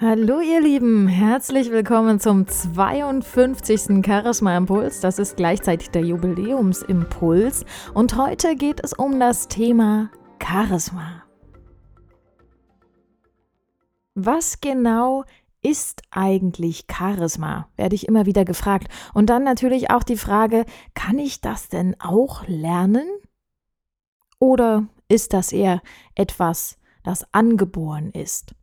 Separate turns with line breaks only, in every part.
Hallo ihr Lieben, herzlich willkommen zum 52. Charisma Impuls. Das ist gleichzeitig der Jubiläumsimpuls und heute geht es um das Thema Charisma. Was genau ist eigentlich Charisma? Werde ich immer wieder gefragt. Und dann natürlich auch die Frage, kann ich das denn auch lernen? Oder ist das eher etwas, das angeboren ist?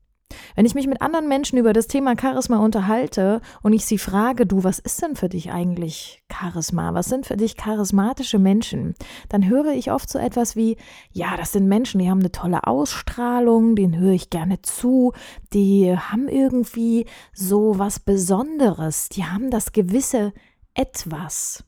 Wenn ich mich mit anderen Menschen über das Thema Charisma unterhalte und ich sie frage, du, was ist denn für dich eigentlich Charisma? Was sind für dich charismatische Menschen? Dann höre ich oft so etwas wie, ja, das sind Menschen, die haben eine tolle Ausstrahlung, denen höre ich gerne zu, die haben irgendwie so was Besonderes, die haben das gewisse etwas.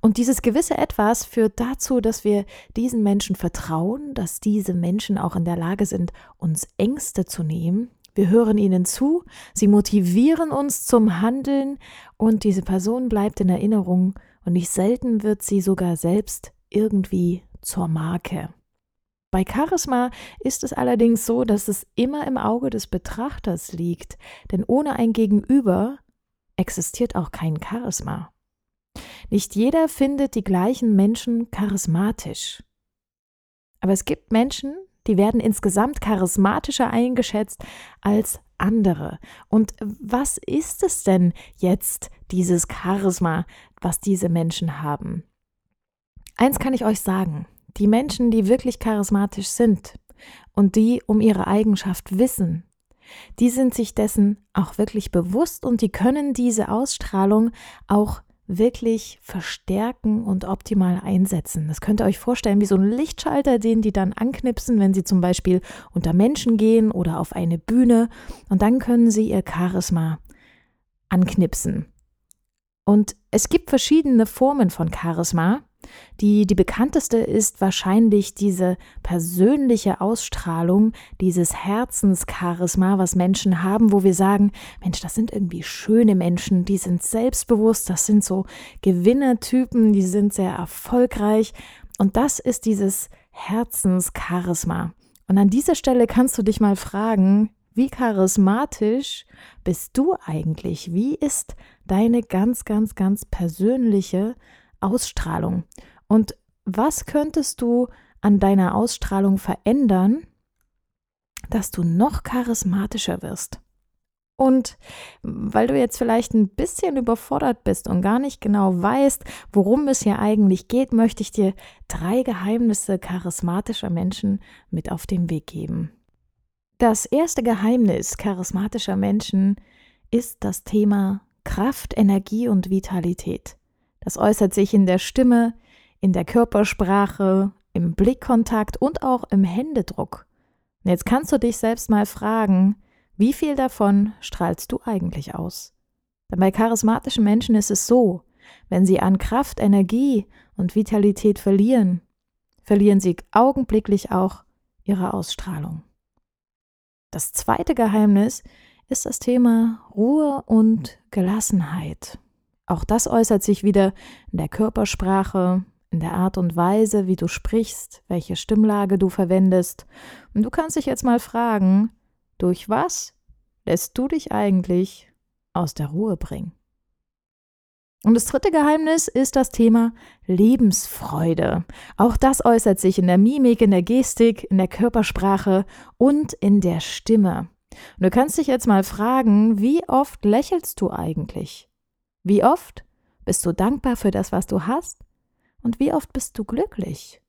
Und dieses gewisse Etwas führt dazu, dass wir diesen Menschen vertrauen, dass diese Menschen auch in der Lage sind, uns Ängste zu nehmen. Wir hören ihnen zu, sie motivieren uns zum Handeln und diese Person bleibt in Erinnerung und nicht selten wird sie sogar selbst irgendwie zur Marke. Bei Charisma ist es allerdings so, dass es immer im Auge des Betrachters liegt, denn ohne ein Gegenüber existiert auch kein Charisma. Nicht jeder findet die gleichen Menschen charismatisch. Aber es gibt Menschen, die werden insgesamt charismatischer eingeschätzt als andere. Und was ist es denn jetzt, dieses Charisma, was diese Menschen haben? Eins kann ich euch sagen, die Menschen, die wirklich charismatisch sind und die um ihre Eigenschaft wissen, die sind sich dessen auch wirklich bewusst und die können diese Ausstrahlung auch wirklich verstärken und optimal einsetzen. Das könnt ihr euch vorstellen wie so ein Lichtschalter, den die dann anknipsen, wenn sie zum Beispiel unter Menschen gehen oder auf eine Bühne und dann können sie ihr Charisma anknipsen. Und es gibt verschiedene Formen von Charisma. Die, die bekannteste ist wahrscheinlich diese persönliche Ausstrahlung, dieses Herzenscharisma, was Menschen haben, wo wir sagen, Mensch, das sind irgendwie schöne Menschen, die sind selbstbewusst, das sind so Gewinnertypen, die sind sehr erfolgreich. Und das ist dieses Herzenscharisma. Und an dieser Stelle kannst du dich mal fragen, wie charismatisch bist du eigentlich? Wie ist deine ganz, ganz, ganz persönliche Ausstrahlung. Und was könntest du an deiner Ausstrahlung verändern, dass du noch charismatischer wirst? Und weil du jetzt vielleicht ein bisschen überfordert bist und gar nicht genau weißt, worum es hier eigentlich geht, möchte ich dir drei Geheimnisse charismatischer Menschen mit auf den Weg geben. Das erste Geheimnis charismatischer Menschen ist das Thema Kraft, Energie und Vitalität. Das äußert sich in der Stimme, in der Körpersprache, im Blickkontakt und auch im Händedruck. Und jetzt kannst du dich selbst mal fragen, wie viel davon strahlst du eigentlich aus? Denn bei charismatischen Menschen ist es so, wenn sie an Kraft, Energie und Vitalität verlieren, verlieren sie augenblicklich auch ihre Ausstrahlung. Das zweite Geheimnis ist das Thema Ruhe und Gelassenheit. Auch das äußert sich wieder in der Körpersprache, in der Art und Weise, wie du sprichst, welche Stimmlage du verwendest. Und du kannst dich jetzt mal fragen, durch was lässt du dich eigentlich aus der Ruhe bringen? Und das dritte Geheimnis ist das Thema Lebensfreude. Auch das äußert sich in der Mimik, in der Gestik, in der Körpersprache und in der Stimme. Und du kannst dich jetzt mal fragen, wie oft lächelst du eigentlich? Wie oft bist du dankbar für das, was du hast? Und wie oft bist du glücklich?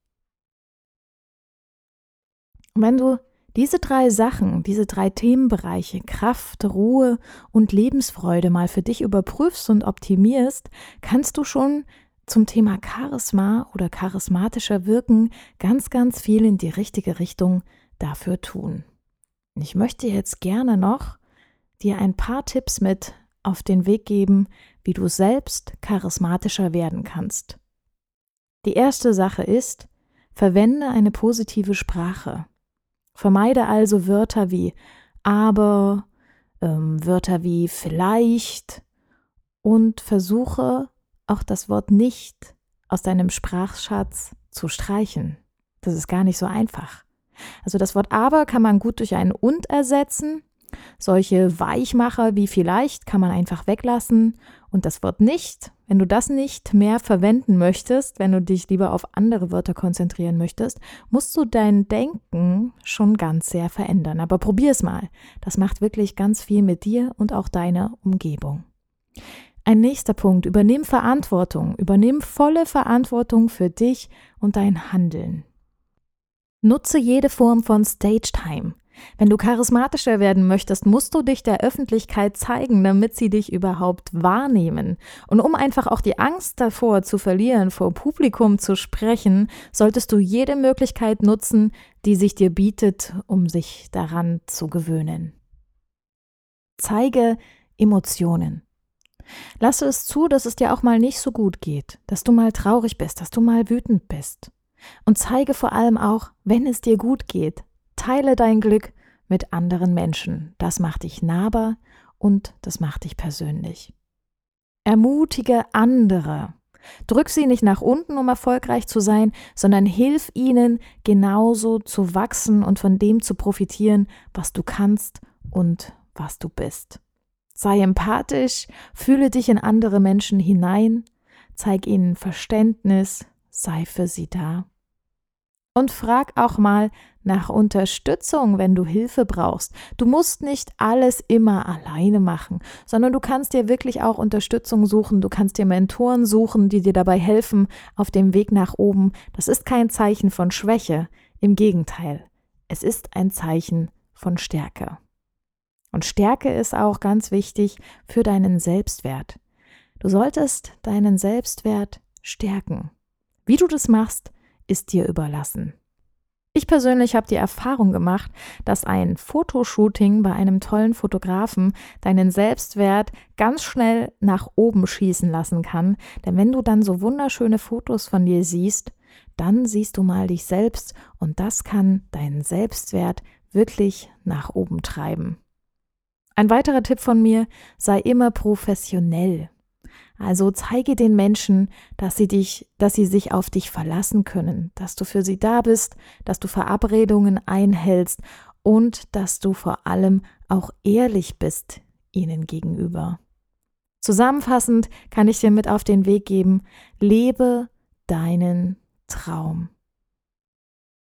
Und wenn du diese drei Sachen, diese drei Themenbereiche, Kraft, Ruhe und Lebensfreude mal für dich überprüfst und optimierst, kannst du schon zum Thema Charisma oder charismatischer Wirken ganz, ganz viel in die richtige Richtung dafür tun. Ich möchte jetzt gerne noch dir ein paar Tipps mit auf den Weg geben, wie du selbst charismatischer werden kannst. Die erste Sache ist, verwende eine positive Sprache. Vermeide also Wörter wie aber, ähm, Wörter wie vielleicht und versuche auch das Wort nicht aus deinem Sprachschatz zu streichen. Das ist gar nicht so einfach. Also das Wort aber kann man gut durch ein und ersetzen Solche Weichmacher wie vielleicht kann man einfach weglassen und das Wort nicht, wenn du das nicht mehr verwenden möchtest, wenn du dich lieber auf andere Wörter konzentrieren möchtest, musst du dein Denken schon ganz sehr verändern. Aber probier es mal. Das macht wirklich ganz viel mit dir und auch deiner Umgebung. Ein nächster Punkt, übernimm Verantwortung, übernimm volle Verantwortung für dich und dein Handeln. Nutze jede Form von Stage Time. Wenn du charismatischer werden möchtest, musst du dich der Öffentlichkeit zeigen, damit sie dich überhaupt wahrnehmen. Und um einfach auch die Angst davor zu verlieren, vor Publikum zu sprechen, solltest du jede Möglichkeit nutzen, die sich dir bietet, um sich daran zu gewöhnen. Zeige Emotionen. Lasse es zu, dass es dir auch mal nicht so gut geht, dass du mal traurig bist, dass du mal wütend bist. Und zeige vor allem auch, wenn es dir gut geht. Teile dein Glück mit anderen Menschen. Das macht dich nahbar und das macht dich persönlich. Ermutige andere. Drück sie nicht nach unten, um erfolgreich zu sein, sondern hilf ihnen genauso zu wachsen und von dem zu profitieren, was du kannst und was du bist. Sei empathisch, fühle dich in andere Menschen hinein, zeig ihnen Verständnis, sei für sie da. Und frag auch mal nach Unterstützung, wenn du Hilfe brauchst. Du musst nicht alles immer alleine machen, sondern du kannst dir wirklich auch Unterstützung suchen. Du kannst dir Mentoren suchen, die dir dabei helfen auf dem Weg nach oben. Das ist kein Zeichen von Schwäche. Im Gegenteil, es ist ein Zeichen von Stärke. Und Stärke ist auch ganz wichtig für deinen Selbstwert. Du solltest deinen Selbstwert stärken. Wie du das machst, ist dir überlassen. Ich persönlich habe die Erfahrung gemacht, dass ein Fotoshooting bei einem tollen Fotografen deinen Selbstwert ganz schnell nach oben schießen lassen kann, denn wenn du dann so wunderschöne Fotos von dir siehst, dann siehst du mal dich selbst und das kann deinen Selbstwert wirklich nach oben treiben. Ein weiterer Tipp von mir, sei immer professionell. Also zeige den Menschen, dass sie dich, dass sie sich auf dich verlassen können, dass du für sie da bist, dass du Verabredungen einhältst und dass du vor allem auch ehrlich bist ihnen gegenüber. Zusammenfassend kann ich dir mit auf den Weg geben, lebe deinen Traum.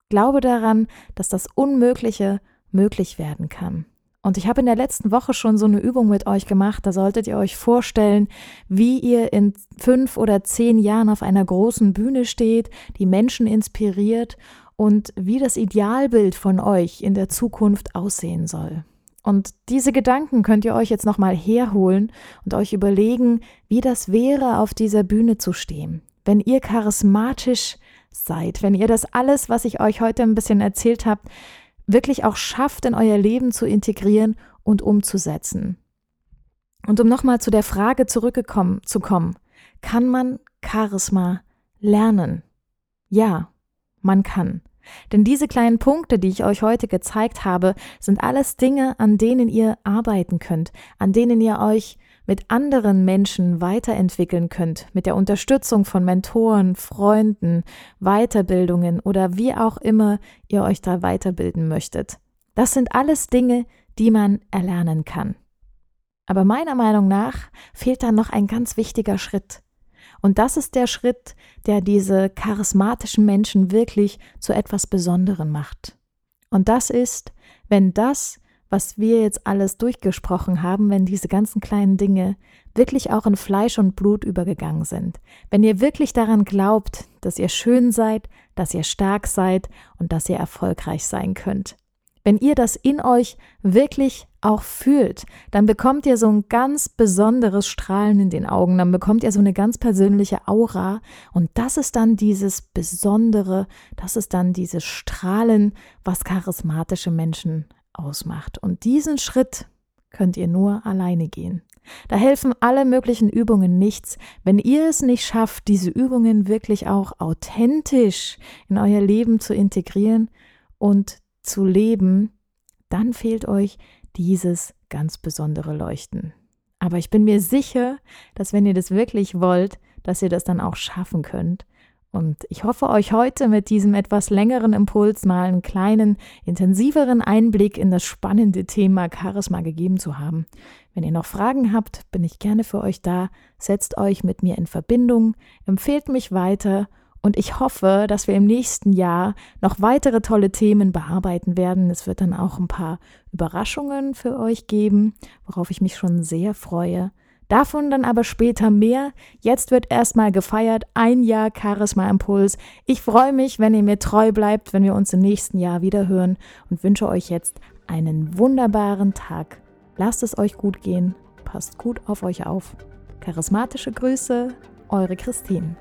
Glaube daran, dass das Unmögliche möglich werden kann. Und ich habe in der letzten Woche schon so eine Übung mit euch gemacht. Da solltet ihr euch vorstellen, wie ihr in fünf oder zehn Jahren auf einer großen Bühne steht, die Menschen inspiriert und wie das Idealbild von euch in der Zukunft aussehen soll. Und diese Gedanken könnt ihr euch jetzt nochmal herholen und euch überlegen, wie das wäre, auf dieser Bühne zu stehen. Wenn ihr charismatisch seid, wenn ihr das alles, was ich euch heute ein bisschen erzählt habe, wirklich auch schafft, in euer Leben zu integrieren und umzusetzen. Und um nochmal zu der Frage zurückgekommen zu kommen, kann man Charisma lernen? Ja, man kann. Denn diese kleinen Punkte, die ich euch heute gezeigt habe, sind alles Dinge, an denen ihr arbeiten könnt, an denen ihr euch mit anderen Menschen weiterentwickeln könnt, mit der Unterstützung von Mentoren, Freunden, Weiterbildungen oder wie auch immer ihr euch da weiterbilden möchtet. Das sind alles Dinge, die man erlernen kann. Aber meiner Meinung nach fehlt da noch ein ganz wichtiger Schritt. Und das ist der Schritt, der diese charismatischen Menschen wirklich zu etwas Besonderem macht. Und das ist, wenn das, was wir jetzt alles durchgesprochen haben, wenn diese ganzen kleinen Dinge wirklich auch in Fleisch und Blut übergegangen sind. Wenn ihr wirklich daran glaubt, dass ihr schön seid, dass ihr stark seid und dass ihr erfolgreich sein könnt. Wenn ihr das in euch wirklich auch fühlt, dann bekommt ihr so ein ganz besonderes Strahlen in den Augen, dann bekommt ihr so eine ganz persönliche Aura und das ist dann dieses Besondere, das ist dann dieses Strahlen, was charismatische Menschen ausmacht. Und diesen Schritt könnt ihr nur alleine gehen. Da helfen alle möglichen Übungen nichts, wenn ihr es nicht schafft, diese Übungen wirklich auch authentisch in euer Leben zu integrieren und zu leben, dann fehlt euch dieses ganz besondere Leuchten. Aber ich bin mir sicher, dass wenn ihr das wirklich wollt, dass ihr das dann auch schaffen könnt Und ich hoffe, euch heute mit diesem etwas längeren Impuls mal einen kleinen, intensiveren Einblick in das spannende Thema Charisma gegeben zu haben. Wenn ihr noch Fragen habt, bin ich gerne für euch da. Setzt euch mit mir in Verbindung, empfehlt mich weiter und ich hoffe, dass wir im nächsten Jahr noch weitere tolle Themen bearbeiten werden. Es wird dann auch ein paar Überraschungen für euch geben, worauf ich mich schon sehr freue. Davon dann aber später mehr. Jetzt wird erstmal gefeiert, ein Jahr Charisma Impuls. Ich freue mich, wenn ihr mir treu bleibt, wenn wir uns im nächsten Jahr wieder hören und wünsche euch jetzt einen wunderbaren Tag. Lasst es euch gut gehen, passt gut auf euch auf. Charismatische Grüße, eure Christine.